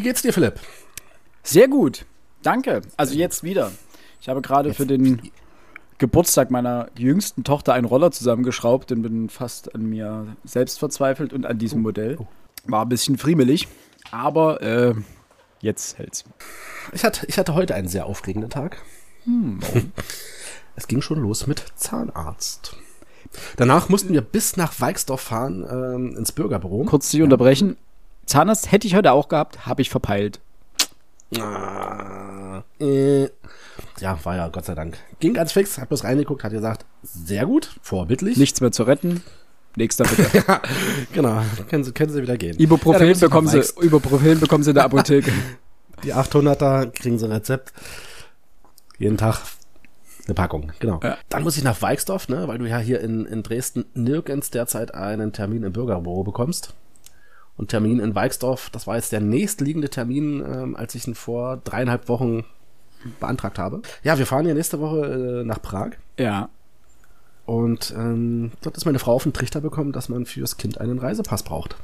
Wie geht's dir, Philipp? Sehr gut. Danke. Also jetzt wieder. Ich habe gerade für den Geburtstag meiner jüngsten Tochter einen Roller zusammengeschraubt und bin fast an mir selbst verzweifelt und an diesem Modell. War ein bisschen friemelig, aber äh, jetzt hält's. Ich hatte, ich hatte heute einen sehr aufregenden Tag. Hm. Es ging schon los mit Zahnarzt. Danach mussten wir bis nach Weixdorf fahren, ähm, ins Bürgerbüro. Kurz dich unterbrechen. Zahnarzt hätte ich heute auch gehabt, habe ich verpeilt. Ah, äh, ja, war ja Gott sei Dank. Ging ganz fix, hat bloß reingeguckt, hat gesagt, sehr gut, vorbildlich. Nichts mehr zu retten. Nächster bitte. ja, genau, können Sie, können Sie wieder gehen. Ibuprofen, Ja, bekommen, Sie, Ibuprofen bekommen Sie in der Apotheke. Die 800er kriegen Sie ein Rezept. Jeden Tag eine Packung, genau. Ja. Dann muss ich nach Weixdorf, ne, weil du ja hier in, in Dresden nirgends derzeit einen Termin im Bürgerbüro bekommst. Und Termin in Weixdorf, das war jetzt der nächstliegende Termin, ähm, als ich ihn vor dreieinhalb Wochen beantragt habe. Ja, wir fahren ja nächste Woche äh, nach Prag. ja. Und ähm, dort ist meine Frau auf den Trichter bekommen, dass man fürs Kind einen Reisepass braucht.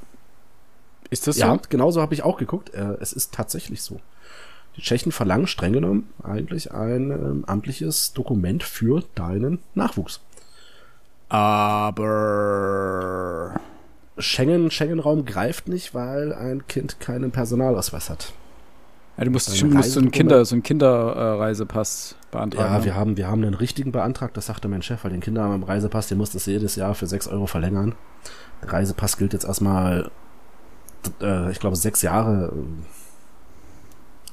Ist das so? Ja, genauso habe ich auch geguckt. Äh, es ist tatsächlich so. Die Tschechen verlangen streng genommen eigentlich ein ähm, amtliches Dokument für deinen Nachwuchs. Aber Schengen, Schengen-Raum greift nicht, weil ein Kind keinen Personalausweis hat. ja, du musst, schon, musst so einen? Kinder, so einen Kinderreisepass beantragen. Ja, ne? wir haben, wir haben einen richtigen beantragt, das sagte mein Chef, weil den Kinder am Reisepass, den muss das jedes Jahr für 6 Euro verlängern. Der Reisepass gilt jetzt erstmal, äh, ich glaube, sechs Jahre. äh,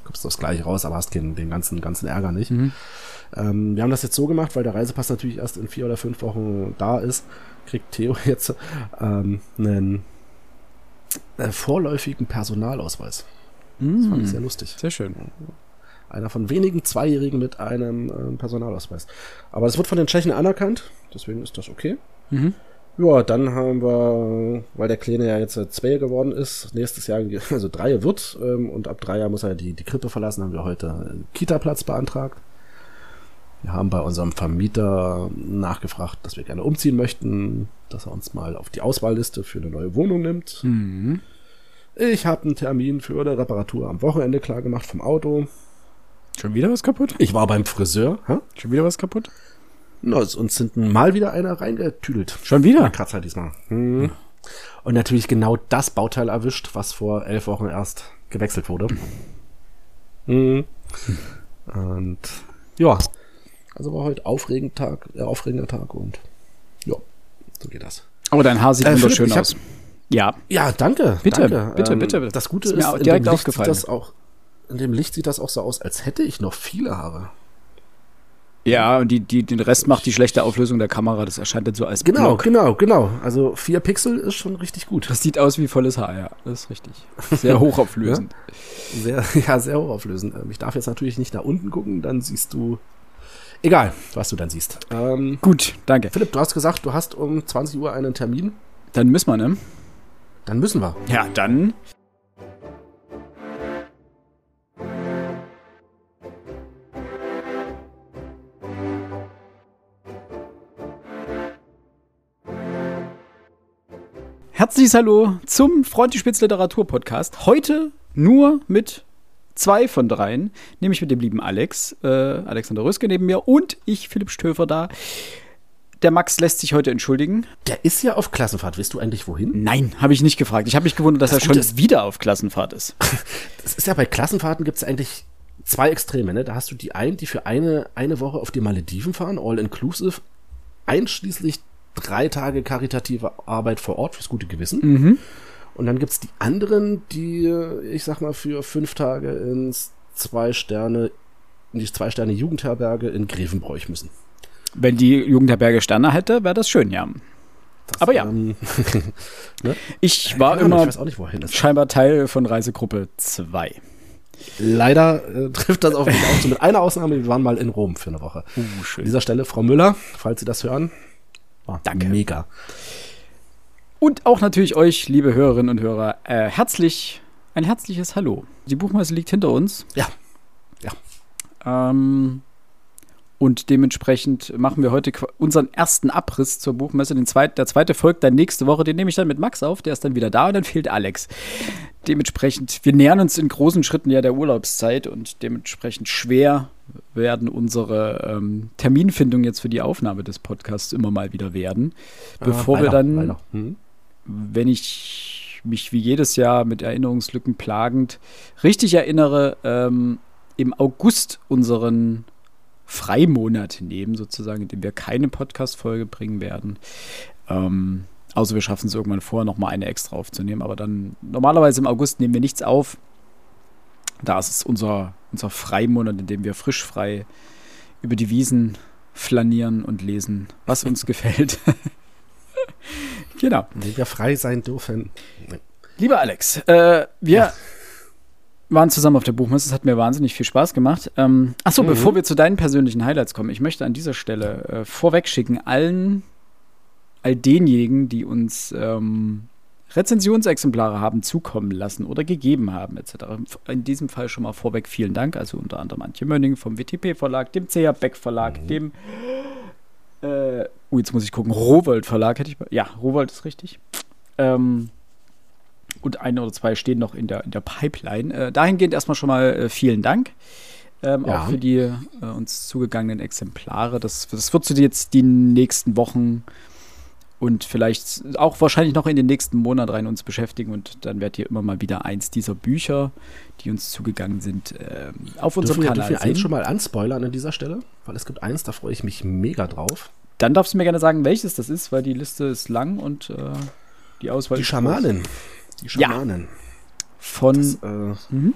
Kommst du das gleich raus, aber hast den, den ganzen, ganzen Ärger nicht. Mhm. Ähm, wir haben das jetzt so gemacht, weil der Reisepass natürlich erst in vier oder fünf Wochen da ist, kriegt Theo jetzt ähm, einen äh, vorläufigen Personalausweis. Das fand ich sehr Mhm. lustig. Sehr schön. Einer von wenigen Zweijährigen mit einem ähm, Personalausweis. Aber es wird von den Tschechen anerkannt, deswegen ist das okay. Mhm. Ja, dann haben wir, weil der Kleine ja jetzt äh, zwei geworden ist, nächstes Jahr, also drei wird, ähm, und ab drei Jahren muss er die, die Krippe verlassen, haben wir heute einen Kita-Platz beantragt. Wir haben bei unserem Vermieter nachgefragt, dass wir gerne umziehen möchten, dass er uns mal auf die Auswahlliste für eine neue Wohnung nimmt. Mhm. Ich habe einen Termin für eine Reparatur am Wochenende klar gemacht vom Auto. Schon wieder was kaputt? Ich war beim Friseur. Hä? Schon wieder was kaputt? Na, es- uns sind mal wieder einer reingetüdelt. Schon wieder? Der Kratzer diesmal. Hm. Und natürlich genau das Bauteil erwischt, was vor elf Wochen erst gewechselt wurde. Hm. Und ja, also war heute aufregend Tag, äh, aufregender Tag und ja, so geht das. Aber dein Haar sieht Äh, Philipp, wunderschön hab- aus. Ja. Ja, danke. Bitte, danke. bitte, bitte. Das Gute Ist ist, mir auch in direkt dem Licht aufgefallen. Sieht das auch, in dem Licht sieht das auch so aus, als hätte ich noch viele Haare. Ja, und die, die, den Rest macht die schlechte Auflösung der Kamera. Das erscheint dann so als Genau, Block. genau, genau. Also vier Pixel ist schon richtig gut. Das sieht aus wie volles Haar, ja. Das ist richtig. Sehr hochauflösend. Sehr, ja, sehr hochauflösend. Ähm, Ich darf jetzt natürlich nicht nach unten gucken, dann siehst du. Egal, was du dann siehst. Ähm, Gut, danke. Philipp, du hast gesagt, du hast um 20 Uhr einen Termin. Dann müssen wir, ne? Dann müssen wir. Ja, dann. Herzliches Hallo zum Frontispitz Literatur Podcast. Heute nur mit zwei von dreien, nämlich mit dem lieben Alex, äh, Alexander Röske neben mir und ich, Philipp Stöfer da. Der Max lässt sich heute entschuldigen. Der ist ja auf Klassenfahrt. Weißt du eigentlich wohin? Nein, habe ich nicht gefragt. Ich habe mich gewundert, dass Das er schon ist- wieder auf Klassenfahrt ist. Das ist ja bei Klassenfahrten gibt es eigentlich zwei Extreme. Ne? Da hast du die einen, die für eine, eine Woche auf die Malediven fahren, all inclusive, einschließlich drei Tage karitative Arbeit vor Ort fürs gute Gewissen. Mhm. Und dann gibt's die anderen, die, ich sag mal, für fünf Tage ins zwei Sterne, in die zwei Sterne Jugendherberge in Grevenbroich müssen. Wenn die Jugendherberge Sterne hätte, wäre das schön, ja. Das, Aber ja. ähm, Ich war keine immer Ich weiß auch nicht, scheinbar Teil von Reisegruppe 2. Leider äh, trifft das auf mich auch so mit einer Ausnahme. Wir waren mal in Rom für eine Woche. Uh, An schön. dieser Stelle, Frau Müller, falls Sie das hören, war Danke. mega. Und auch natürlich euch, liebe Hörerinnen und Hörer, äh, herzlich, ein herzliches Hallo. Die Buchmesse liegt hinter uns. Ja. Ähm, und dementsprechend machen wir heute unseren ersten Abriss zur Buchmesse. Den zweit, der zweite folgt dann nächste Woche. Den nehme ich dann mit Max auf. Der ist dann wieder da und dann fehlt Alex. dementsprechend, wir nähern uns in großen Schritten ja der Urlaubszeit und dementsprechend schwer werden unsere ähm, Terminfindungen jetzt für die Aufnahme des Podcasts immer mal wieder werden. Ah, bevor wir dann, hm. Wenn ich mich wie jedes Jahr mit Erinnerungslücken plagend richtig erinnere, ähm, im August unseren Freimonat nehmen, sozusagen, in dem wir keine Podcast-Folge bringen werden. Ähm, außer wir schaffen es irgendwann vorher, nochmal eine extra aufzunehmen. Aber dann, normalerweise im August nehmen wir nichts auf. Da ist es unser, unser Freimonat, in dem wir frisch frei über die Wiesen flanieren und lesen, was uns gefällt. Genau. Dem wir frei sein dürfen. Lieber Alex, äh, wir ja waren zusammen auf der Buchmesse. Es hat mir wahnsinnig viel Spaß gemacht. Ähm, achso, mhm. bevor wir zu deinen persönlichen Highlights kommen, ich möchte an dieser Stelle äh, vorweg schicken, allen, all denjenigen, die uns ähm, Rezensionsexemplare haben zukommen lassen oder gegeben haben, etc. In diesem Fall schon mal vorweg vielen Dank. Also unter anderem Antje Mönning vom WTP-Verlag, dem CH Beck Verlag, mhm. dem äh, oh, jetzt muss ich gucken, Rowold Verlag hätte ich. Ja, Rowold ist richtig. Ähm, und ein oder zwei stehen noch in der, in der Pipeline. Äh, dahingehend erstmal schon mal äh, vielen Dank. Ähm, ja. Auch für die äh, uns zugegangenen Exemplare. Das, das wird so jetzt die nächsten Wochen und vielleicht auch wahrscheinlich noch in den nächsten Monat rein uns beschäftigen. Und dann werdet ihr immer mal wieder eins dieser Bücher, die uns zugegangen sind, ähm, auf unserem dürfen Kanal wir, dürfen wir eins schon mal anspoilern an dieser Stelle? Weil es gibt eins, da freue ich mich mega drauf. Dann darfst du mir gerne sagen, welches das ist, weil die Liste ist lang und äh, die Auswahl die ist Schamanin. Die Schamanen. Ja. Von, das, äh, mhm.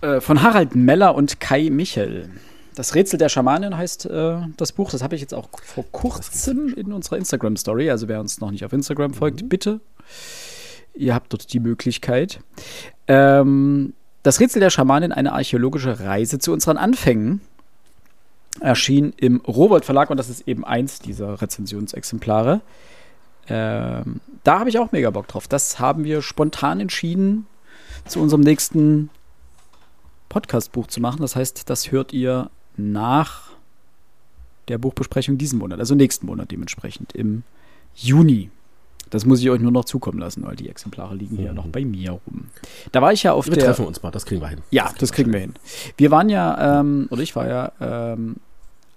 äh, von Harald Meller und Kai Michel. Das Rätsel der Schamanin heißt äh, das Buch. Das habe ich jetzt auch vor kurzem in unserer Instagram-Story. Also wer uns noch nicht auf Instagram folgt, mhm. bitte. Ihr habt dort die Möglichkeit. Ähm, das Rätsel der Schamanin, eine archäologische Reise zu unseren Anfängen, erschien im Rowold Verlag und das ist eben eins dieser Rezensionsexemplare. Ähm, da habe ich auch mega Bock drauf. Das haben wir spontan entschieden, zu unserem nächsten Podcast-Buch zu machen. Das heißt, das hört ihr nach der Buchbesprechung diesen Monat, also nächsten Monat dementsprechend, im Juni. Das muss ich euch nur noch zukommen lassen, weil die Exemplare liegen mhm. hier noch bei mir rum. Da war ich ja auf wir der. Wir treffen uns mal, das kriegen wir hin. Ja, das, das kriegen wir hin. Wir waren ja, ähm, oder ich war ja ähm,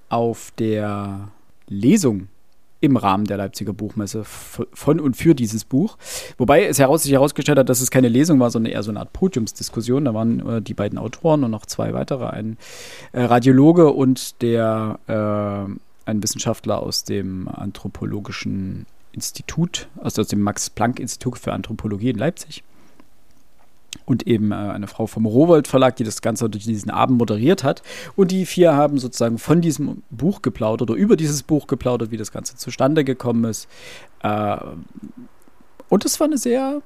auf der Lesung im Rahmen der Leipziger Buchmesse von und für dieses Buch. Wobei es heraus, sich herausgestellt hat, dass es keine Lesung war, sondern eher so eine Art Podiumsdiskussion. Da waren äh, die beiden Autoren und noch zwei weitere, ein äh, Radiologe und der äh, ein Wissenschaftler aus dem anthropologischen Institut, also aus dem Max-Planck-Institut für Anthropologie in Leipzig und eben äh, eine Frau vom Rowold Verlag, die das Ganze durch diesen Abend moderiert hat. Und die vier haben sozusagen von diesem Buch geplaudert oder über dieses Buch geplaudert, wie das Ganze zustande gekommen ist. Äh, und das war eine sehr,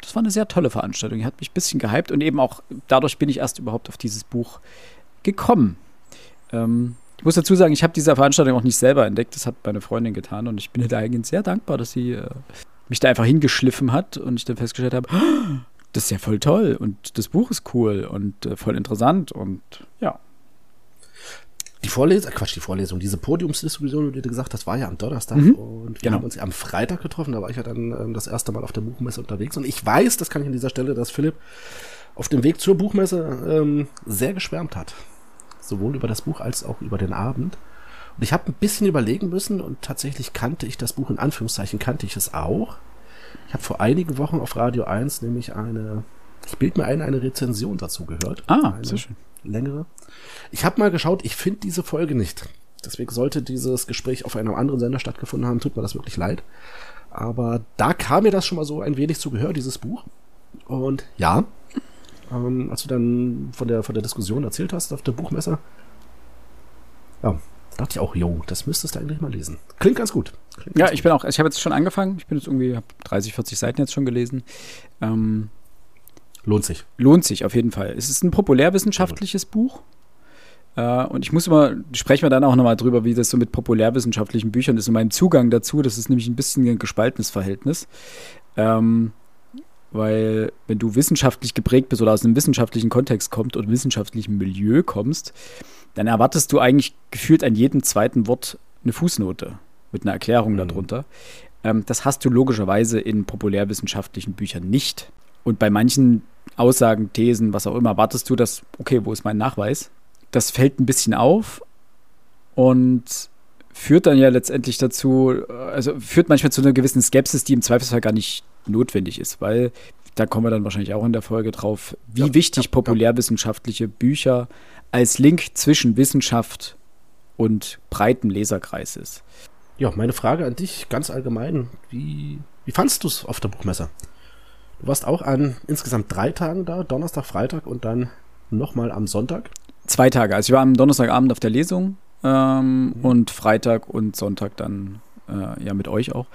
das war eine sehr tolle Veranstaltung. Hat mich ein bisschen gehypt und eben auch dadurch bin ich erst überhaupt auf dieses Buch gekommen. Ähm, ich muss dazu sagen, ich habe diese Veranstaltung auch nicht selber entdeckt. Das hat meine Freundin getan und ich bin da eigentlich sehr dankbar, dass sie äh, mich da einfach hingeschliffen hat und ich dann festgestellt habe, das ist ja voll toll und das Buch ist cool und äh, voll interessant und ja. Die Vorlesung, äh, Quatsch, die Vorlesung, diese Podiumsdiskussion, wie du gesagt hast, war ja am Donnerstag mhm. und wir genau. haben uns am Freitag getroffen, da war ich ja dann ähm, das erste Mal auf der Buchmesse unterwegs und ich weiß, das kann ich an dieser Stelle, dass Philipp auf dem Weg zur Buchmesse ähm, sehr geschwärmt hat. Sowohl über das Buch als auch über den Abend. Und ich habe ein bisschen überlegen müssen und tatsächlich kannte ich das Buch, in Anführungszeichen kannte ich es auch. Ich habe vor einigen Wochen auf Radio 1 nämlich eine, ich bild mir ein, eine Rezension dazu gehört. Ah, eine sehr schön. Längere. Ich habe mal geschaut, ich finde diese Folge nicht. Deswegen sollte dieses Gespräch auf einem anderen Sender stattgefunden haben, tut mir das wirklich leid. Aber da kam mir das schon mal so ein wenig zu Gehör, dieses Buch. Und ja, ähm, als du dann von der, von der Diskussion erzählt hast auf der Buchmesse, ja, dachte ich auch, jo, das müsstest du eigentlich mal lesen. Klingt ganz gut. Klingt ja, ganz ich bin auch, ich habe jetzt schon angefangen. Ich bin jetzt irgendwie, habe 30, 40 Seiten jetzt schon gelesen. Ähm, lohnt sich. Lohnt sich auf jeden Fall. Es ist ein populärwissenschaftliches Buch. Uh, und ich muss immer, sprechen wir dann auch nochmal drüber, wie das so mit populärwissenschaftlichen Büchern ist und mein Zugang dazu. Das ist nämlich ein bisschen ein gespaltenes Verhältnis. Ähm, weil, wenn du wissenschaftlich geprägt bist oder aus einem wissenschaftlichen Kontext kommst oder wissenschaftlichen Milieu kommst, dann erwartest du eigentlich gefühlt an jedem zweiten Wort eine Fußnote mit einer Erklärung mhm. darunter. Ähm, das hast du logischerweise in populärwissenschaftlichen Büchern nicht. Und bei manchen Aussagen, Thesen, was auch immer, wartest du, dass, okay, wo ist mein Nachweis? Das fällt ein bisschen auf und führt dann ja letztendlich dazu, also führt manchmal zu einer gewissen Skepsis, die im Zweifelsfall gar nicht notwendig ist, weil da kommen wir dann wahrscheinlich auch in der Folge drauf, wie ja, wichtig ja, populärwissenschaftliche Bücher als Link zwischen Wissenschaft und breitem Leserkreis ist. Ja, meine Frage an dich ganz allgemein, wie, wie fandst du es auf der Buchmesse? Du warst auch an insgesamt drei Tagen da, Donnerstag, Freitag und dann nochmal am Sonntag? Zwei Tage. Also ich war am Donnerstagabend auf der Lesung ähm, mhm. und Freitag und Sonntag dann äh, ja mit euch auch.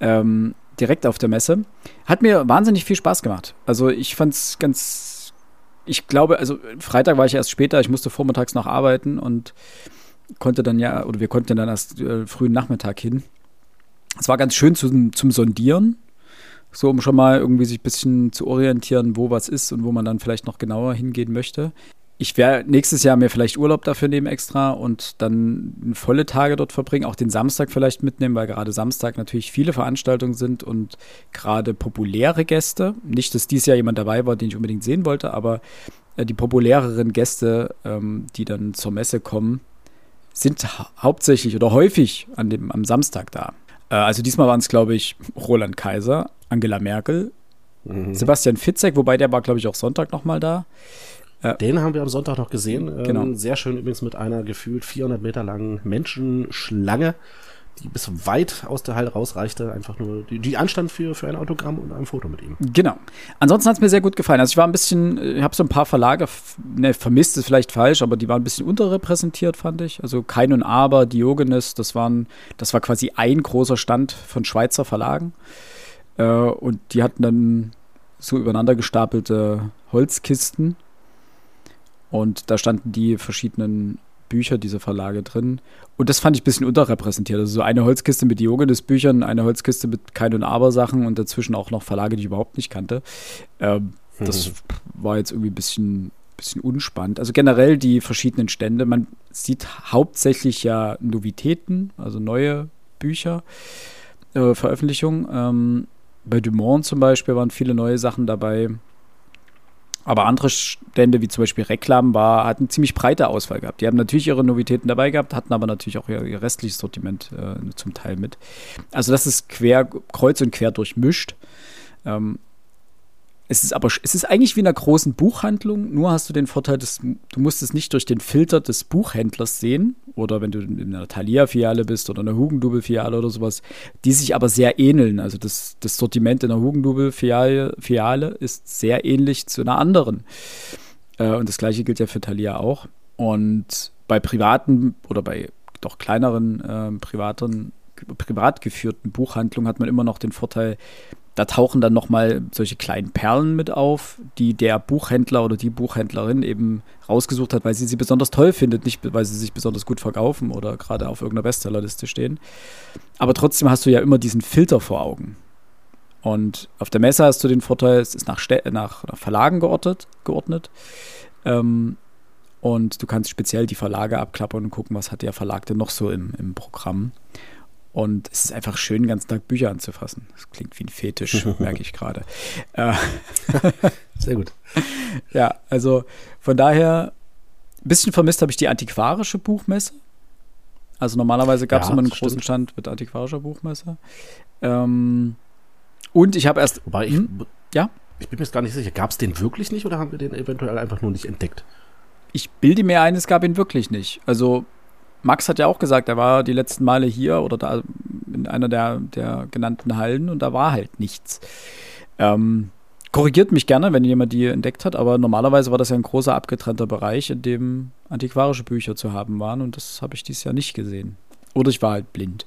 Ähm, direkt auf der Messe. Hat mir wahnsinnig viel Spaß gemacht. Also ich fand es ganz, ich glaube, also Freitag war ich erst später, ich musste vormittags noch arbeiten und konnte dann ja, oder wir konnten dann erst äh, frühen Nachmittag hin. Es war ganz schön zum, zum Sondieren, so um schon mal irgendwie sich ein bisschen zu orientieren, wo was ist und wo man dann vielleicht noch genauer hingehen möchte ich werde nächstes Jahr mir vielleicht Urlaub dafür nehmen extra und dann volle Tage dort verbringen, auch den Samstag vielleicht mitnehmen, weil gerade Samstag natürlich viele Veranstaltungen sind und gerade populäre Gäste, nicht, dass dieses Jahr jemand dabei war, den ich unbedingt sehen wollte, aber äh, die populäreren Gäste, ähm, die dann zur Messe kommen, sind ha hauptsächlich oder häufig an dem, am Samstag da. Äh, also diesmal waren es, glaube ich, Roland Kaiser, Angela Merkel, mhm. Sebastian Fitzek, wobei der war, glaube ich, auch Sonntag nochmal da. Ja. Den haben wir am Sonntag noch gesehen. Ähm, genau. Sehr schön übrigens mit einer gefühlt 400 Meter langen Menschenschlange, die bis weit aus der Halle rausreichte. Einfach nur, die, die anstand für, für ein Autogramm und ein Foto mit ihm. Genau. Ansonsten hat es mir sehr gut gefallen. Also ich war ein bisschen, ich habe so ein paar Verlage, ne, vermisst ist vielleicht falsch, aber die waren ein bisschen unterrepräsentiert, fand ich. Also Kein und Aber, Diogenes, das waren, das war quasi ein großer Stand von Schweizer Verlagen. Äh, und die hatten dann so übereinander gestapelte Holzkisten und da standen die verschiedenen Bücher dieser Verlage drin. Und das fand ich ein bisschen unterrepräsentiert. Also so eine Holzkiste mit Diogenes-Büchern, eine Holzkiste mit Kein- und Aber-Sachen und dazwischen auch noch Verlage, die ich überhaupt nicht kannte. Ähm, mhm. Das war jetzt irgendwie ein bisschen, bisschen unspannend. Also generell die verschiedenen Stände. Man sieht hauptsächlich ja Novitäten, also neue Bücher, äh, Veröffentlichungen. Ähm, bei Dumont zum Beispiel waren viele neue Sachen dabei. Aber andere Stände, wie zum Beispiel Reklam, war, hatten ziemlich breite Auswahl gehabt. Die haben natürlich ihre Novitäten dabei gehabt, hatten aber natürlich auch ihr, ihr restliches Sortiment äh, zum Teil mit. Also das ist quer, kreuz und quer durchmischt. Ähm, es ist aber, es ist eigentlich wie in einer großen Buchhandlung, nur hast du den Vorteil, dass du musst es nicht durch den Filter des Buchhändlers sehen oder wenn du in einer Thalia-Filiale bist oder einer Hugendubel-Filiale oder sowas, die sich aber sehr ähneln. Also das, das Sortiment in der Hugendubel-Filiale Filiale ist sehr ähnlich zu einer anderen. Äh, und das gleiche gilt ja für Thalia auch. Und bei privaten oder bei doch kleineren äh, privaten, privat geführten Buchhandlungen hat man immer noch den Vorteil, da tauchen dann nochmal solche kleinen Perlen mit auf, die der Buchhändler oder die Buchhändlerin eben rausgesucht hat, weil sie sie besonders toll findet, nicht weil sie sich besonders gut verkaufen oder gerade auf irgendeiner Bestsellerliste stehen. Aber trotzdem hast du ja immer diesen Filter vor Augen. Und auf der Messe hast du den Vorteil, es ist nach, nach, nach Verlagen geordnet. geordnet. Ähm, und du kannst speziell die Verlage abklappern und gucken, was hat der Verlag denn noch so im, im Programm. Und es ist einfach schön, den ganzen Tag Bücher anzufassen. Das klingt wie ein Fetisch, merke ich gerade. Äh, Sehr gut. Ja, also von daher, ein bisschen vermisst habe ich die antiquarische Buchmesse. Also normalerweise gab es ja, immer einen großen stimmt. Stand mit antiquarischer Buchmesse. Ähm, und ich habe erst. Wobei ich. Hm, ja? Ich bin mir jetzt gar nicht sicher. Gab es den wirklich nicht oder haben wir den eventuell einfach nur nicht entdeckt? Ich bilde mir ein, es gab ihn wirklich nicht. Also Max hat ja auch gesagt, er war die letzten Male hier oder da in einer der, der genannten Hallen und da war halt nichts. Ähm, korrigiert mich gerne, wenn jemand die entdeckt hat, aber normalerweise war das ja ein großer abgetrennter Bereich, in dem antiquarische Bücher zu haben waren und das habe ich dieses Jahr nicht gesehen. Oder ich war halt blind.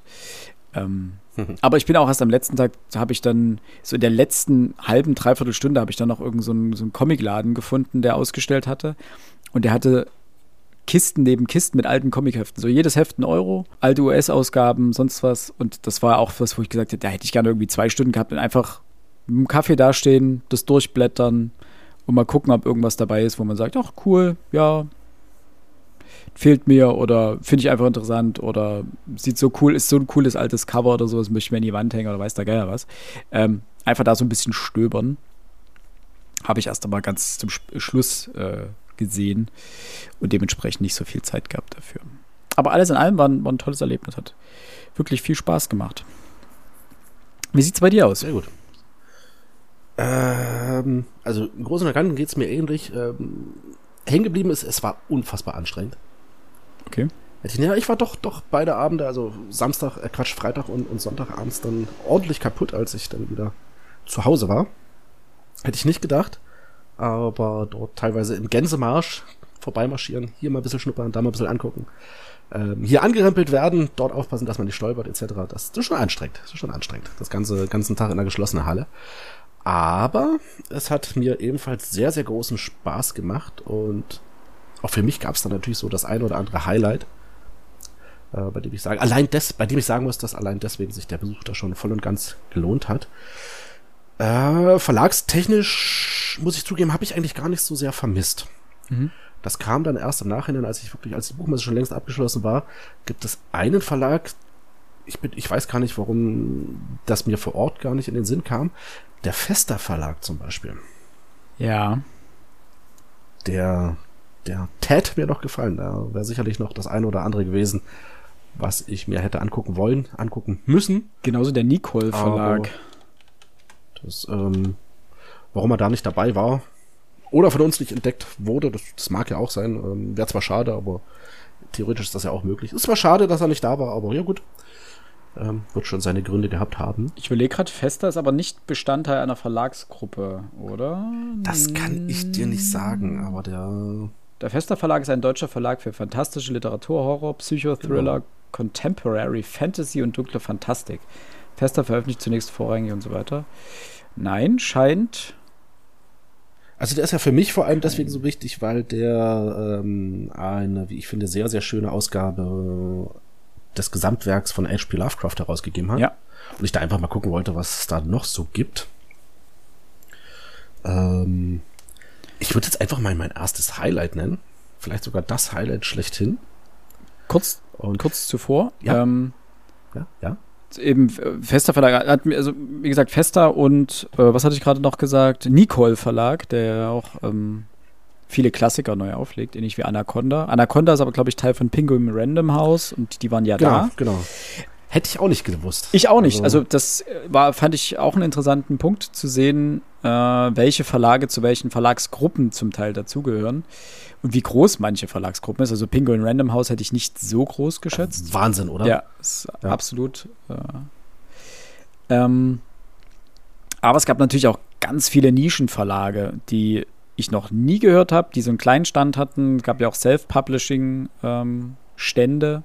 Ähm, aber ich bin auch erst am letzten Tag, habe ich dann, so in der letzten halben, dreiviertel Stunde habe ich dann noch irgendeinen so, so einen Comicladen gefunden, der ausgestellt hatte. Und der hatte Kisten neben Kisten mit alten Comicheften. So jedes Heft ein Euro, alte US-Ausgaben, sonst was. Und das war auch was, wo ich gesagt hätte, da hätte ich gerne irgendwie zwei Stunden gehabt und einfach dem Kaffee dastehen, das durchblättern und mal gucken, ob irgendwas dabei ist, wo man sagt, ach cool, ja, fehlt mir oder finde ich einfach interessant oder sieht so cool, ist so ein cooles altes Cover oder sowas, möchte ich mir in die Wand hängen oder weiß der Geier was. Ähm, einfach da so ein bisschen stöbern. habe ich erst aber ganz zum Schluss äh, gesehen und dementsprechend nicht so viel Zeit gehabt dafür. Aber alles in allem war ein, war ein tolles Erlebnis, hat wirklich viel Spaß gemacht. Wie sieht es bei dir aus? Sehr gut. Ähm, also im Großen und Ganzen geht es mir ähnlich. Ähm, hängen geblieben ist, es war unfassbar anstrengend. Okay. Ja, ich war doch, doch beide Abende, also Samstag, äh Quatsch, Freitag und, und Sonntagabends dann ordentlich kaputt, als ich dann wieder zu Hause war. Hätte ich nicht gedacht. Aber dort teilweise im Gänsemarsch vorbeimarschieren, hier mal ein bisschen schnuppern, da mal ein bisschen angucken. Ähm, hier angerempelt werden, dort aufpassen, dass man nicht stolpert, etc. Das, ist schon anstrengend. Das ist schon anstrengend. Das ganze, ganzen Tag in einer geschlossenen Halle. Aber es hat mir ebenfalls sehr, sehr großen Spaß gemacht und auch für mich gab es dann natürlich so das eine oder andere Highlight, äh, bei dem ich sage, allein des, bei dem ich sagen muss, dass allein deswegen sich der Besuch da schon voll und ganz gelohnt hat. Äh, verlagstechnisch, muss ich zugeben, habe ich eigentlich gar nicht so sehr vermisst. Mhm. Das kam dann erst im Nachhinein, als ich wirklich, als die Buchmesse schon längst abgeschlossen war, gibt es einen Verlag, ich, bin, ich weiß gar nicht, warum das mir vor Ort gar nicht in den Sinn kam. Der Fester Verlag zum Beispiel. Ja. Der, der Ted mir noch gefallen. Da wäre sicherlich noch das eine oder andere gewesen, was ich mir hätte angucken wollen, angucken müssen. Genauso der Nicole Verlag. Aber das, ähm, warum er da nicht dabei war oder von uns nicht entdeckt wurde, das, das mag ja auch sein. Ähm, Wäre zwar schade, aber theoretisch ist das ja auch möglich. Ist zwar schade, dass er nicht da war, aber ja gut. Ähm, wird schon seine Gründe gehabt haben. Ich überlege gerade, Fester ist aber nicht Bestandteil einer Verlagsgruppe, oder? Das kann ich dir nicht sagen, aber der. Der Fester Verlag ist ein deutscher Verlag für fantastische Literatur, Horror, Psychothriller, genau. Contemporary, Fantasy und dunkle Fantastik. Fester veröffentlicht zunächst vorrangig und so weiter. Nein, scheint. Also der ist ja für mich vor allem deswegen so wichtig, weil der ähm, eine, wie ich finde, sehr, sehr schöne Ausgabe des Gesamtwerks von H.P. Lovecraft herausgegeben hat. Ja. Und ich da einfach mal gucken wollte, was es da noch so gibt. Ähm, ich würde jetzt einfach mal mein erstes Highlight nennen. Vielleicht sogar das Highlight schlechthin. Kurz, und, kurz zuvor. Ja. Ähm, ja, ja eben äh, Fester Verlag hat mir, also wie gesagt, Fester und äh, was hatte ich gerade noch gesagt? Nicole Verlag, der ja auch ähm, viele Klassiker neu auflegt, ähnlich wie Anaconda. Anaconda ist aber, glaube ich, Teil von Penguin Random House und die waren ja genau, da. Genau. Hätte ich auch nicht gewusst. Ich auch nicht. Also, also das äh, war, fand ich auch einen interessanten Punkt zu sehen, äh, welche Verlage zu welchen Verlagsgruppen zum Teil dazugehören und wie groß manche Verlagsgruppen ist. Also Penguin Random House hätte ich nicht so groß geschätzt. Wahnsinn, oder? Ja, ist ja. absolut. Äh, ähm, aber es gab natürlich auch ganz viele Nischenverlage, die ich noch nie gehört habe, die so einen kleinen Stand hatten. Es gab ja auch Self-Publishing-Stände. Ähm,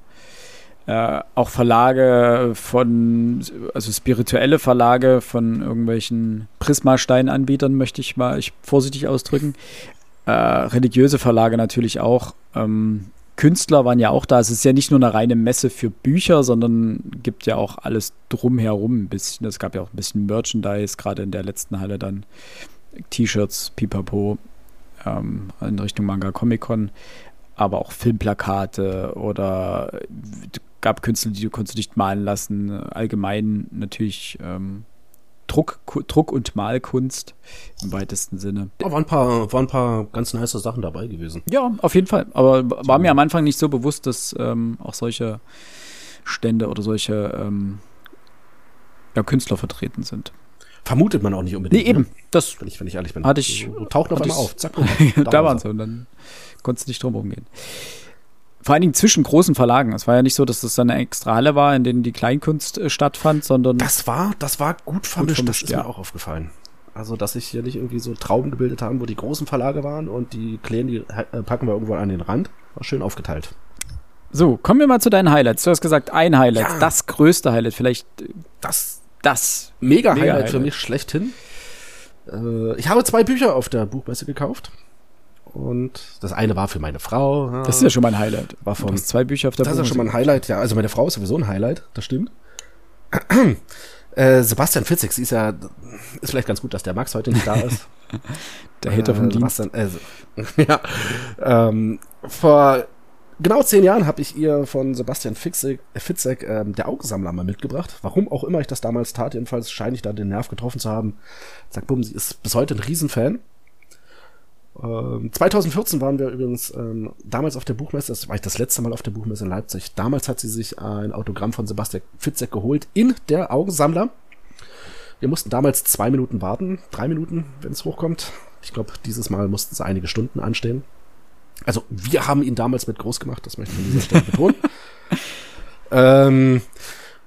äh, auch Verlage von, also spirituelle Verlage von irgendwelchen Prisma-Stein-Anbietern, möchte ich mal ich vorsichtig ausdrücken. Äh, religiöse Verlage natürlich auch. Ähm, Künstler waren ja auch da. Es ist ja nicht nur eine reine Messe für Bücher, sondern gibt ja auch alles drumherum ein bisschen. Es gab ja auch ein bisschen Merchandise, gerade in der letzten Halle dann T-Shirts, Pipapo ähm, in Richtung Manga Comic Con, aber auch Filmplakate oder gab Künstler, die du konntest nicht malen lassen. Allgemein natürlich ähm, Druck, Druck und Malkunst im weitesten Sinne. Da waren ein paar, waren ein paar ganz nice Sachen dabei gewesen. Ja, auf jeden Fall. Aber war mir am Anfang nicht so bewusst, dass ähm, auch solche Stände oder solche ähm, ja, Künstler vertreten sind. Vermutet man auch nicht unbedingt. Nee, eben. Ne? Das, wenn ich, wenn ich ehrlich bin. Hatte ich, taucht auf einmal auf. Zack, da, da waren sie. Und dann konntest du nicht drum rumgehen vor allen Dingen zwischen großen Verlagen. Es war ja nicht so, dass das dann eine extra Halle war, in denen die Kleinkunst äh, stattfand, sondern. Das war, das war gut vermischt, gut vermischt das ist ja. mir auch aufgefallen. Also, dass sich hier nicht irgendwie so Trauben gebildet haben, wo die großen Verlage waren und die kleinen, die äh, packen wir irgendwo an den Rand. War schön aufgeteilt. So, kommen wir mal zu deinen Highlights. Du hast gesagt, ein Highlight, ja. das größte Highlight, vielleicht das, das Mega-Highlight Mega für mich schlechthin. Äh, ich habe zwei Bücher auf der Buchmesse gekauft. Und das eine war für meine Frau. Das ist ja schon mal ein Highlight. War von, zwei Bücher auf der Das ist ja schon mal ein Highlight, ja. Also meine Frau ist sowieso ein Highlight, das stimmt. Äh, Sebastian Fitzek, sie ist ja, ist vielleicht ganz gut, dass der Max heute nicht da ist. der Hater vom äh, Dienst. Äh, ja. Ähm, vor genau zehn Jahren habe ich ihr von Sebastian Fitzek, Fitzek ähm, der Augensammler mal mitgebracht. Warum auch immer ich das damals tat, jedenfalls scheine ich da den Nerv getroffen zu haben. Sagt, bumm, sie ist bis heute ein Riesenfan. Ähm, 2014 waren wir übrigens ähm, damals auf der Buchmesse, das war ich das letzte Mal auf der Buchmesse in Leipzig. Damals hat sie sich ein Autogramm von Sebastian Fitzek geholt in der Augensammler. Wir mussten damals zwei Minuten warten, drei Minuten, wenn es hochkommt. Ich glaube, dieses Mal mussten sie einige Stunden anstehen. Also wir haben ihn damals mit groß gemacht, das möchte ich an dieser Stelle betonen. ähm,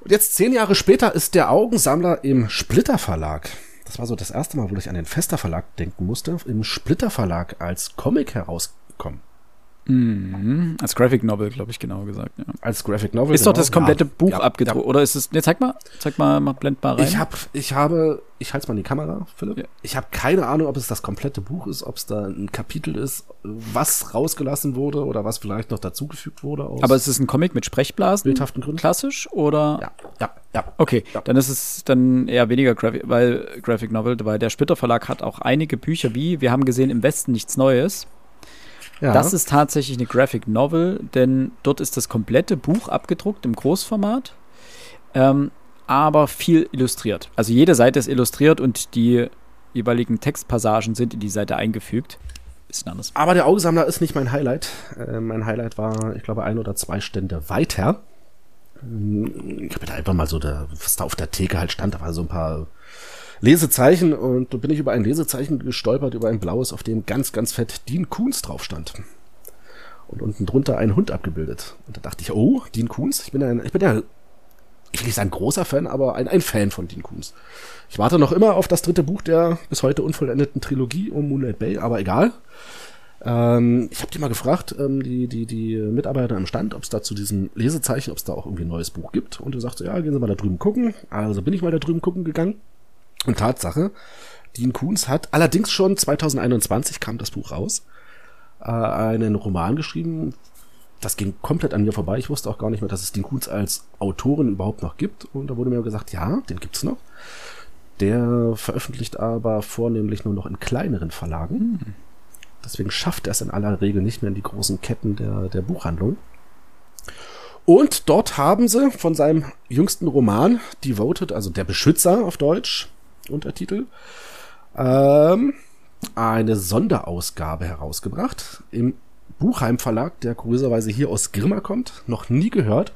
und jetzt zehn Jahre später ist der Augensammler im Splitter Verlag das war so das erste Mal, wo ich an den Fester Verlag denken musste, im Splitter Verlag als Comic herausgekommen. Mhm. Als Graphic Novel, glaube ich, genauer gesagt. Ja. Als Graphic Novel. Ist genau. doch das komplette ja, Buch ja, abgedruckt. Ja. Oder ist es. Ne, zeig mal, zeig mal, mal blend mal rein. Ich, hab, ich habe, ich halte es mal in die Kamera, Philipp. Ich habe keine Ahnung, ob es das komplette Buch ist, ob es da ein Kapitel ist, was rausgelassen wurde oder was vielleicht noch dazugefügt wurde. Aber es ist ein Comic mit Sprechblasen. Bildhaften Gründen. Klassisch oder? Ja, ja, ja. Okay, dann ist es dann eher weniger Graphic, weil Graphic Novel, weil der Splitter Verlag hat auch einige Bücher wie, wir haben gesehen, im Westen nichts Neues ja. Das ist tatsächlich eine Graphic Novel, denn dort ist das komplette Buch abgedruckt im Großformat, ähm, aber viel illustriert. Also jede Seite ist illustriert und die jeweiligen Textpassagen sind in die Seite eingefügt. Bisschen anders. Aber der Augensammler ist nicht mein Highlight. Äh, mein Highlight war, ich glaube, ein oder zwei Stände weiter. Ich habe da einfach mal so, der, was da auf der Theke halt stand, da waren so ein paar Lesezeichen und da bin ich über ein Lesezeichen gestolpert, über ein blaues, auf dem ganz, ganz fett Dean Koons drauf stand. Und unten drunter ein Hund abgebildet. Und da dachte ich, oh, Dean Koons? Ich bin ja, ich bin ja, ich will nicht sagen großer Fan, aber ein, ein Fan von Dean Koons. Ich warte noch immer auf das dritte Buch der bis heute unvollendeten Trilogie um Moonlight Bay, aber egal. Ähm, ich habe die mal gefragt, ähm, die, die, die Mitarbeiter am Stand, ob es da zu diesem Lesezeichen, ob es da auch irgendwie ein neues Buch gibt. Und er sagte, ja, gehen Sie mal da drüben gucken. Also bin ich mal da drüben gucken gegangen. Und Tatsache, Dean Koons hat allerdings schon 2021 kam das Buch raus, äh, einen Roman geschrieben. Das ging komplett an mir vorbei. Ich wusste auch gar nicht mehr, dass es Dean Koons als Autorin überhaupt noch gibt. Und da wurde mir gesagt, ja, den gibt's noch. Der veröffentlicht aber vornehmlich nur noch in kleineren Verlagen. Hm. Deswegen schafft er es in aller Regel nicht mehr in die großen Ketten der, der Buchhandlung. Und dort haben sie von seinem jüngsten Roman, Devoted, also der Beschützer auf Deutsch, Untertitel, ähm, eine Sonderausgabe herausgebracht im Buchheim Verlag, der kurioserweise hier aus Grimma kommt. Noch nie gehört.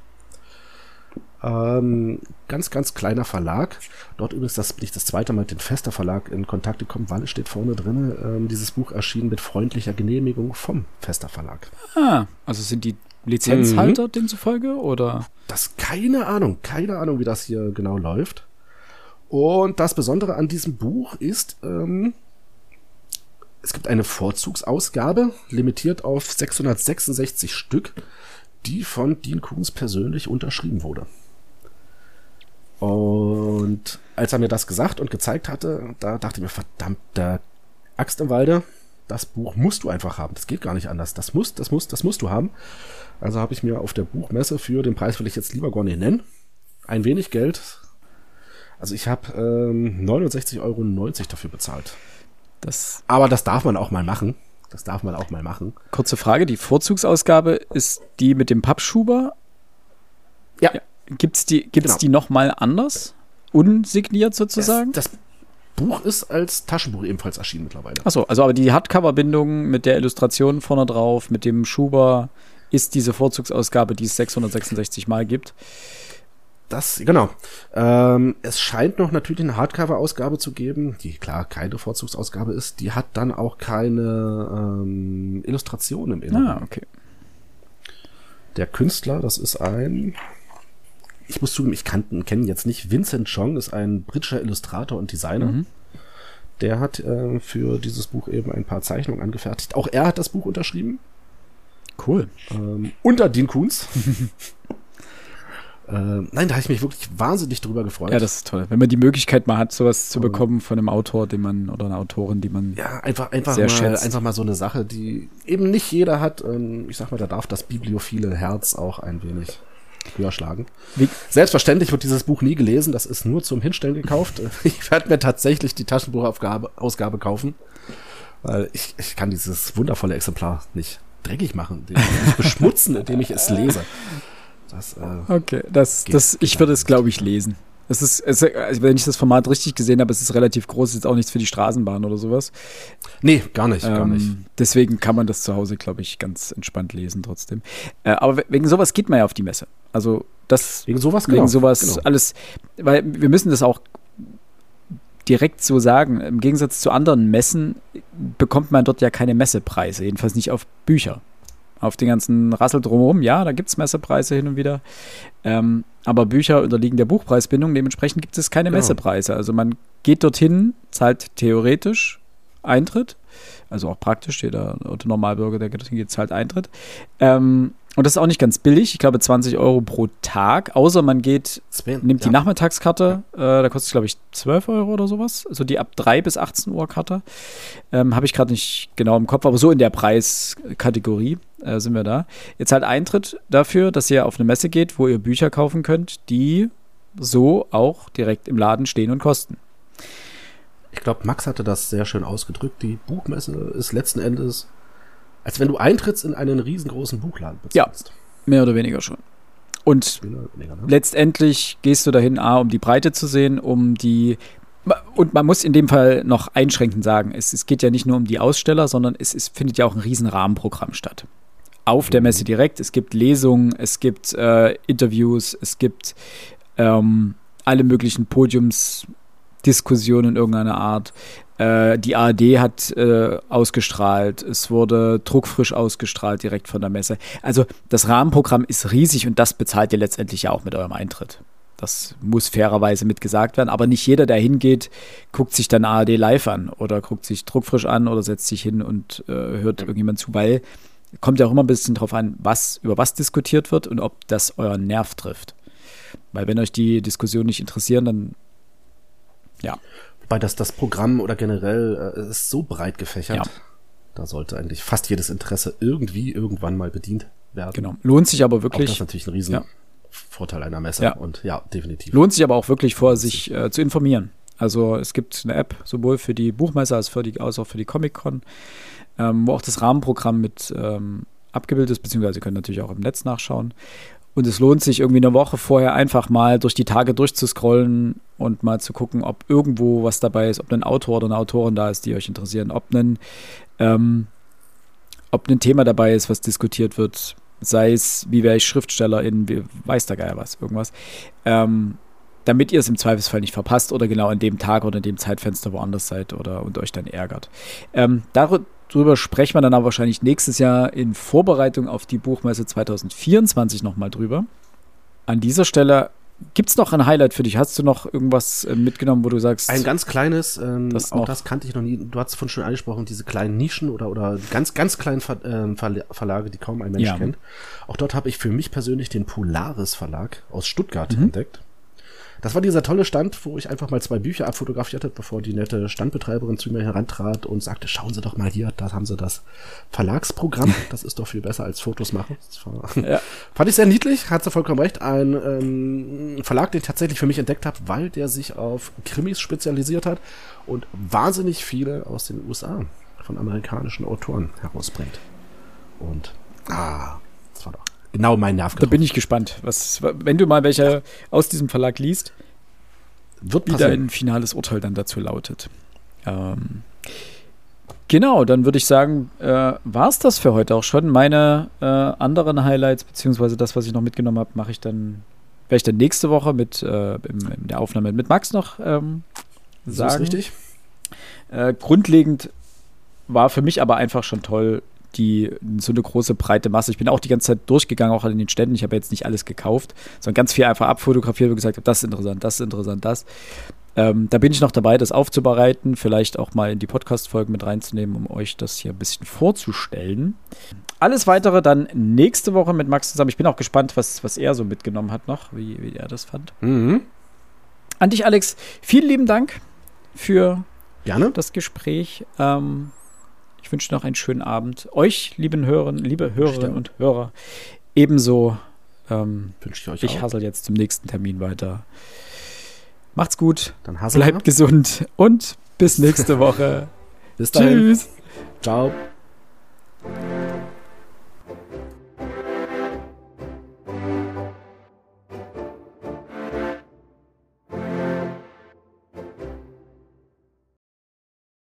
Ähm, ganz, ganz kleiner Verlag. Dort übrigens, das bin ich das zweite Mal mit dem Fester Verlag in Kontakt gekommen, weil es steht vorne drin, ähm, dieses Buch erschien mit freundlicher Genehmigung vom Fester Verlag. Ah, also sind die Lizenzhalter mhm. demzufolge oder? Das keine Ahnung, keine Ahnung, wie das hier genau läuft. Und das Besondere an diesem Buch ist, ähm, es gibt eine Vorzugsausgabe, limitiert auf 666 Stück, die von Dean Koons persönlich unterschrieben wurde. Und als er mir das gesagt und gezeigt hatte, da dachte ich mir, verdammter Axt im Walde, das Buch musst du einfach haben. Das geht gar nicht anders. Das muss, das muss, das musst du haben. Also habe ich mir auf der Buchmesse für den Preis will ich jetzt lieber gar nicht nennen, ein wenig Geld also ich habe ähm, 69,90 Euro dafür bezahlt. Das Aber das darf man auch mal machen. Das darf man auch mal machen. Kurze Frage, die Vorzugsausgabe ist die mit dem Pappschuber? Ja. ja. Gibt's die, gibt's genau. die noch mal anders? Unsigniert sozusagen? Das, das Buch ist als Taschenbuch ebenfalls erschienen mittlerweile. Achso, also aber die Hardcover-Bindung mit der Illustration vorne drauf, mit dem Schuber, ist diese Vorzugsausgabe, die es 666 Mal gibt. Das, genau. Ähm, es scheint noch natürlich eine Hardcover-Ausgabe zu geben, die klar keine Vorzugsausgabe ist. Die hat dann auch keine ähm, Illustration im Inneren. Ah, okay. Der Künstler, das ist ein, ich muss zugeben, ich kannten, kenne jetzt nicht, Vincent Chong ist ein britischer Illustrator und Designer. Mhm. Der hat äh, für dieses Buch eben ein paar Zeichnungen angefertigt. Auch er hat das Buch unterschrieben. Cool. Ähm, unter Dean Koons. Äh, nein, da habe ich mich wirklich wahnsinnig drüber gefreut. Ja, das ist toll. Wenn man die Möglichkeit mal hat, sowas zu bekommen von einem Autor, den man oder einer Autorin, die man ja einfach einfach sehr mal schätzt. einfach mal so eine Sache, die eben nicht jeder hat. Ähm, ich sag mal, da darf das bibliophile Herz auch ein wenig höher schlagen. Wie? Selbstverständlich wird dieses Buch nie gelesen. Das ist nur zum Hinstellen gekauft. Ich werde mir tatsächlich die Taschenbuchausgabe Ausgabe kaufen, weil ich, ich kann dieses wundervolle Exemplar nicht dreckig machen, nicht beschmutzen, indem ich es lese. Das, äh, okay, das, das, ich würde es, glaube ich, lesen. Es ist, es, also wenn ich das Format richtig gesehen habe, es ist relativ groß, ist jetzt auch nichts für die Straßenbahn oder sowas. Nee, gar nicht, ähm, gar nicht. Deswegen kann man das zu Hause, glaube ich, ganz entspannt lesen trotzdem. Äh, aber wegen sowas geht man ja auf die Messe. Also das wegen sowas, wegen genau, sowas genau. alles, weil wir müssen das auch direkt so sagen. Im Gegensatz zu anderen Messen bekommt man dort ja keine Messepreise, jedenfalls nicht auf Bücher. Auf den ganzen Rassel drumherum, ja, da gibt es Messepreise hin und wieder. Ähm, aber Bücher unterliegen der Buchpreisbindung, dementsprechend gibt es keine genau. Messepreise. Also man geht dorthin, zahlt theoretisch Eintritt, also auch praktisch, jeder Normalbürger, der dorthin geht, zahlt Eintritt. Ähm, und das ist auch nicht ganz billig. Ich glaube 20 Euro pro Tag. Außer man geht, nimmt die Nachmittagskarte. Ja. Äh, da kostet es, glaube ich, 12 Euro oder sowas. Also die ab 3 bis 18 Uhr Karte. Ähm, Habe ich gerade nicht genau im Kopf, aber so in der Preiskategorie äh, sind wir da. Ihr zahlt Eintritt dafür, dass ihr auf eine Messe geht, wo ihr Bücher kaufen könnt, die so auch direkt im Laden stehen und kosten. Ich glaube, Max hatte das sehr schön ausgedrückt. Die Buchmesse ist letzten Endes als wenn du Eintritt in einen riesengroßen Buchladen bezahlst. Ja, mehr oder weniger schon. Und weniger, ne? letztendlich gehst du dahin, A, um die Breite zu sehen, um die. Und man muss in dem Fall noch einschränkend sagen, es, es geht ja nicht nur um die Aussteller, sondern es, es findet ja auch ein riesen Rahmenprogramm statt. Auf der Messe direkt. Es gibt Lesungen, es gibt äh, Interviews, es gibt ähm, alle möglichen Podiumsdiskussionen in irgendeiner Art. Äh, die ARD hat äh, ausgestrahlt, es wurde druckfrisch ausgestrahlt direkt von der Messe. Also das Rahmenprogramm ist riesig und das bezahlt ihr letztendlich ja auch mit eurem Eintritt. Das muss fairerweise mitgesagt werden, aber nicht jeder, der hingeht, guckt sich dann ARD live an oder guckt sich druckfrisch an oder setzt sich hin und äh, hört irgendjemand zu, weil kommt ja auch immer ein bisschen drauf an, was, über was diskutiert wird und ob das euren Nerv trifft. Weil wenn euch die Diskussionen nicht interessieren, dann ja. Weil das, das Programm oder generell äh, ist so breit gefächert. Ja. Da sollte eigentlich fast jedes Interesse irgendwie irgendwann mal bedient werden. Genau. Lohnt sich aber wirklich. Auch das ist natürlich ein riesen ja. Vorteil einer Messe. Ja. Und ja, definitiv. Lohnt sich aber auch wirklich vor, sich äh, zu informieren. Also es gibt eine App sowohl für die Buchmesse als, für die, als auch für die Comic-Con, ähm, wo auch das Rahmenprogramm mit ähm, abgebildet ist, beziehungsweise ihr könnt natürlich auch im Netz nachschauen. Und es lohnt sich irgendwie eine Woche vorher einfach mal durch die Tage durchzuscrollen und mal zu gucken, ob irgendwo was dabei ist, ob ein Autor oder eine Autorin da ist, die euch interessieren, ob ein, ähm, ob ein Thema dabei ist, was diskutiert wird, sei es, wie wäre ich Schriftstellerin, wie weiß der Geier was, irgendwas. Ähm, damit ihr es im Zweifelsfall nicht verpasst oder genau an dem Tag oder in dem Zeitfenster woanders seid oder und euch dann ärgert. Ähm, darüber sprechen wir dann aber wahrscheinlich nächstes Jahr in Vorbereitung auf die Buchmesse 2024 nochmal drüber. An dieser Stelle Gibt es noch ein Highlight für dich? Hast du noch irgendwas äh, mitgenommen, wo du sagst? Ein ganz kleines, ähm, das auch das kannte ich noch nie. Du hast vorhin schon angesprochen, diese kleinen Nischen oder, oder ganz, ganz kleinen Ver äh, Verlage, die kaum ein Mensch ja. kennt. Auch dort habe ich für mich persönlich den Polaris Verlag aus Stuttgart mhm. entdeckt. Das war dieser tolle Stand, wo ich einfach mal zwei Bücher abfotografiert habe, bevor die nette Standbetreiberin zu mir herantrat und sagte, schauen Sie doch mal hier, da haben Sie das Verlagsprogramm. Das ist doch viel besser als Fotos machen. Ja. Fand ich sehr niedlich, hat sie vollkommen recht. Ein ähm, Verlag, den ich tatsächlich für mich entdeckt habe, weil der sich auf Krimis spezialisiert hat und wahnsinnig viele aus den USA von amerikanischen Autoren herausbringt. Und ah, das war doch genau mein Nerv. Da bin ich gespannt. Was, wenn du mal welche aus diesem Verlag liest, wird wie dein finales Urteil dann dazu lautet. Ähm, genau, dann würde ich sagen, äh, war es das für heute auch schon. Meine äh, anderen Highlights, beziehungsweise das, was ich noch mitgenommen habe, mache ich dann, werde ich dann nächste Woche mit äh, in, in der Aufnahme mit Max noch ähm, sagen. Das ist richtig. Äh, grundlegend war für mich aber einfach schon toll, die so eine große breite Masse. Ich bin auch die ganze Zeit durchgegangen, auch an den Ständen. Ich habe jetzt nicht alles gekauft, sondern ganz viel einfach abfotografiert und gesagt habe, das ist interessant, das ist interessant, das. Ähm, da bin ich noch dabei, das aufzubereiten, vielleicht auch mal in die Podcast-Folgen mit reinzunehmen, um euch das hier ein bisschen vorzustellen. Alles weitere dann nächste Woche mit Max zusammen. Ich bin auch gespannt, was, was er so mitgenommen hat noch, wie, wie er das fand. Mhm. An dich, Alex, vielen lieben Dank für Gerne. das Gespräch. Ähm, ich wünsche noch einen schönen Abend. Euch, lieben Hörern, liebe Hörerinnen und Hörer, ebenso. Ähm, wünsche ich euch Ich hassel jetzt zum nächsten Termin weiter. Macht's gut. Dann Bleibt gesund und bis nächste Woche. bis dahin. Tschüss. Ciao.